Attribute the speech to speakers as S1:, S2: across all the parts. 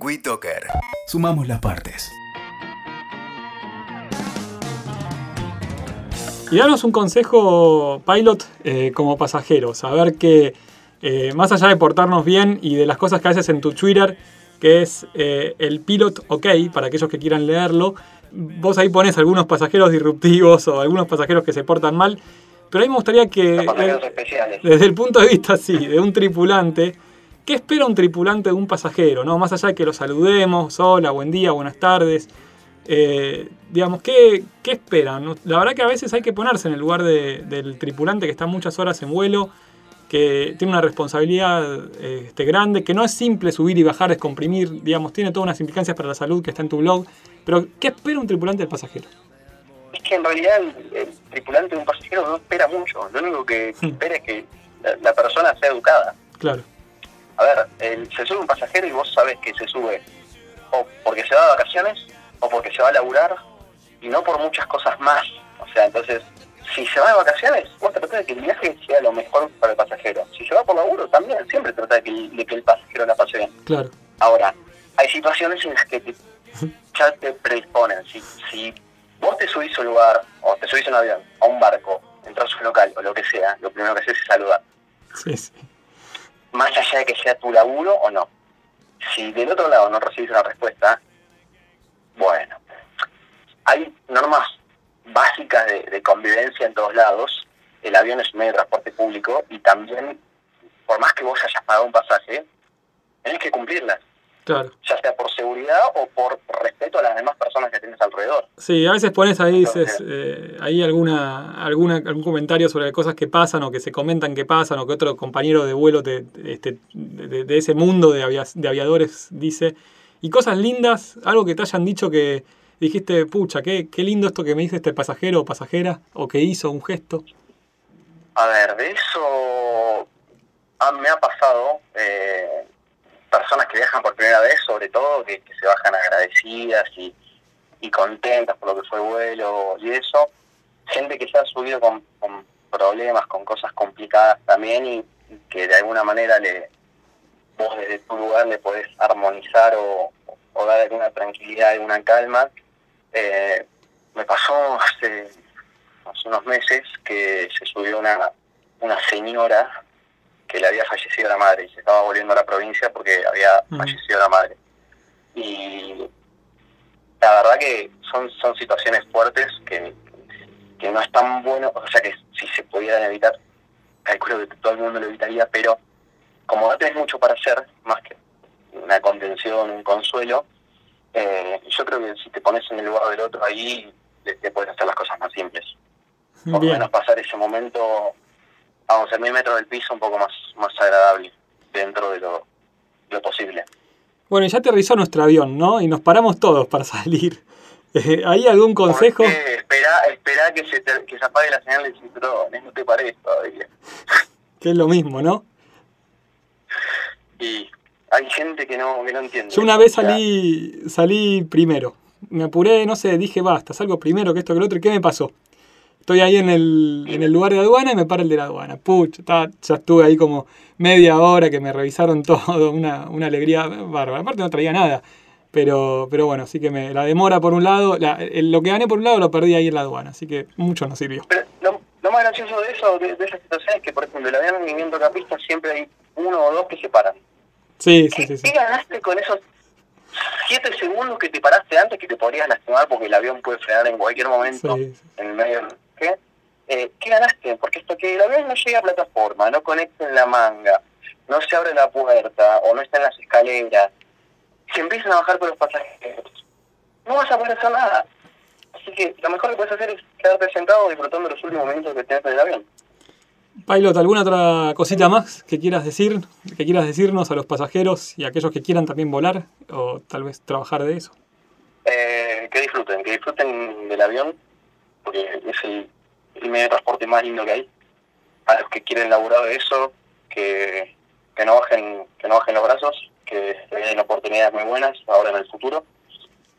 S1: WeToker. Sumamos las partes.
S2: Y danos un consejo, pilot, eh, como pasajero. Saber que, eh, más allá de portarnos bien y de las cosas que haces en tu Twitter, que es eh, el pilot ok, para aquellos que quieran leerlo, vos ahí pones algunos pasajeros disruptivos o algunos pasajeros que se portan mal. Pero a mí me gustaría que,
S3: especiales.
S2: desde el punto de vista, sí, de un tripulante, ¿qué espera un tripulante de un pasajero? ¿no? Más allá de que lo saludemos, hola, buen día, buenas tardes. Eh, digamos, ¿qué, qué esperan? La verdad que a veces hay que ponerse en el lugar de- del tripulante que está muchas horas en vuelo, que tiene una responsabilidad este, grande, que no es simple subir y bajar, descomprimir, digamos, tiene todas unas implicancias para la salud que está en tu blog. Pero, ¿qué espera un tripulante del pasajero?
S3: Es que en realidad el, el tripulante de un pasajero no espera mucho. Lo único que espera es que la, la persona sea educada.
S2: Claro,
S3: A ver, el- se sube un pasajero y vos sabés que se sube o porque se va de vacaciones o porque se va a laburar y no por muchas cosas más. O sea, entonces, si se va de vacaciones, vos tratás de que el viaje sea lo mejor para el pasajero. Si se va por laburo, también siempre trata de que, el- de que el pasajero la pase bien.
S2: claro.
S3: Ahora, hay situaciones en las que te- ya te predisponen. Si, si vos te subís a un lugar, o te subís a un avión, a un barco, entras a un local, o lo que sea, lo primero que haces es saludar.
S2: Sí, sí.
S3: Más allá de que sea tu laburo o no. Si del otro lado no recibís una respuesta, bueno, hay normas básicas de, de convivencia en todos lados. El avión es un medio de transporte público y también, por más que vos hayas pagado un pasaje, tenés que cumplirlas
S2: Claro.
S3: ya sea por seguridad o por respeto a las demás personas que tienes alrededor.
S2: Sí, a veces pones ahí,
S3: Entonces-
S2: dices, eh, ahí alguna, alguna, algún comentario sobre cosas que pasan o que se comentan que pasan o que otro compañero de vuelo te- este, de, de ese mundo de, avia- de aviadores dice. Y cosas lindas, algo que te hayan dicho que dijiste, pucha, qué, qué lindo esto que me dice este pasajero o pasajera, o que hizo un gesto.
S3: A ver, de eso me ha pasado eh, personas que viajan por primera vez, sobre todo, que, se bajan agradecidas y, y contentas por lo que fue el vuelo y eso. Gente que se ha subido con, problemas, con cosas complicadas también y, que de alguna manera le vos desde tu lugar le podés armonizar o, o dar alguna tranquilidad, alguna calma. Eh, me pasó hace, hace unos meses que se subió una, una señora que le había fallecido la madre y se estaba volviendo a la provincia porque había
S2: Mm.
S3: fallecido la madre. Y la verdad que son, son situaciones fuertes que, que no es tan bueno, o sea que si se pudieran evitar, calculo que todo el mundo lo evitaría, pero como no tenés mucho para hacer, más que una contención, un consuelo, eh, yo creo que si te pones en el lugar del otro ahí, le, le puedes hacer las cosas más simples. Por lo menos pasar ese momento, a mil metros del piso un poco más, más agradable, dentro de lo, lo posible.
S2: Bueno, ya aterrizó nuestro avión, ¿no? Y nos paramos todos para salir. Eh, ¿Hay algún consejo?
S3: Espera, espera que se, te- que se apague la señal del cinturón, no te parece todavía.
S2: Que es lo mismo, ¿no?
S3: Y hay gente que no, que no entiende.
S2: Yo una vez salí, salí primero. Me apuré, no sé, dije basta, salgo primero que esto que lo otro. ¿Y qué me pasó? Estoy ahí en el, en el lugar de aduana y me para el de la aduana. Pucha, ta- ya estuve ahí como media hora que me revisaron todo, una, una alegría bárbara. Aparte no traía nada. Pero, pero bueno, así que me, la demora por un lado, la- el- lo que gané por un lado lo perdí ahí en la aduana, así que mucho nos sirvió.
S3: Pero lo, lo más gracioso de eso, de, de esa situación, es que, por ejemplo, el avión viniendo capista siempre hay uno o dos que se paran.
S2: Sí, sí,
S3: ¿Qué,
S2: sí, sí.
S3: qué ganaste con esos siete segundos que te paraste antes que te podrías lastimar porque el avión puede frenar en cualquier momento
S2: Sí, sí.
S3: en el medio del- ¿Qué? Eh, ¿Qué ganaste? Porque esto que el avión no llega a plataforma, no conecta en la manga, no se abre la puerta o no está en las escaleras, se empiezan a bajar con los pasajeros, no vas a poder hacer nada. Así que lo mejor que puedes hacer es quedarte sentado disfrutando los últimos minutos que tenés en el avión.
S2: Pilot, ¿alguna otra cosita más que quieras decir? Que quieras decirnos a los pasajeros y a aquellos que quieran también volar o tal vez trabajar de eso.
S3: Eh, que disfruten, que disfruten del avión, porque es el, el medio de transporte más lindo que hay. A los que quieren laburar de eso, que, que no bajen que no bajen los brazos, que vienen oportunidades muy buenas ahora en el futuro.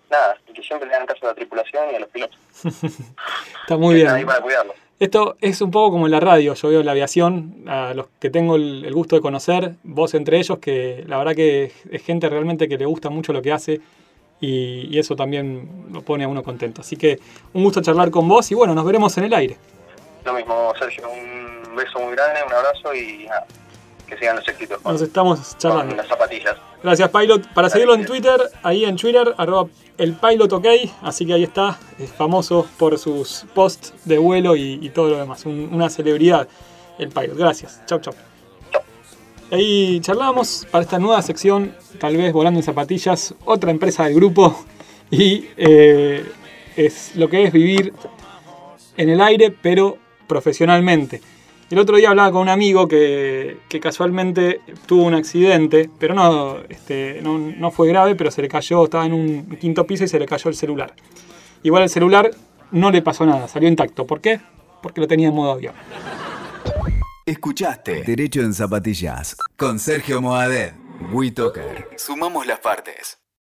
S3: Nada, y que siempre le hagan caso a la tripulación y a los pilotos.
S2: Está muy bien.
S3: están ahí para cuidarlos.
S2: Esto es un poco como en la radio, yo veo la aviación, a los que tengo el, gusto de conocer, vos entre ellos, que la verdad que es gente realmente que le gusta mucho lo que hace y, eso también lo pone a uno contento. Así que un gusto charlar con vos y bueno, nos veremos en el aire.
S3: Lo mismo, Sergio, un beso muy grande, un abrazo y que sigan los éxitos.
S2: Nos estamos charlando.
S3: Con las zapatillas.
S2: Gracias, Pilot. Para seguirlo en Twitter, ahí en Twitter, arroba el Pilot OK, así que ahí está, es famoso por sus posts de vuelo y, todo lo demás. una celebridad, el Pilot. Gracias. Chau, chau. Ahí charlábamos para esta nueva sección, tal vez volando en zapatillas, otra empresa del grupo y eh, es lo que es vivir en el aire, pero profesionalmente. El otro día hablaba con un amigo que, casualmente tuvo un accidente, pero no, este, no, no, fue grave, pero se le cayó, estaba en un quinto piso y se le cayó el celular. Igual el celular no le pasó nada, salió intacto. ¿Por qué? Porque lo tenía en modo avión.
S1: Escuchaste Derecho en Zapatillas con Sergio Moadet, WeToker. Sumamos las partes.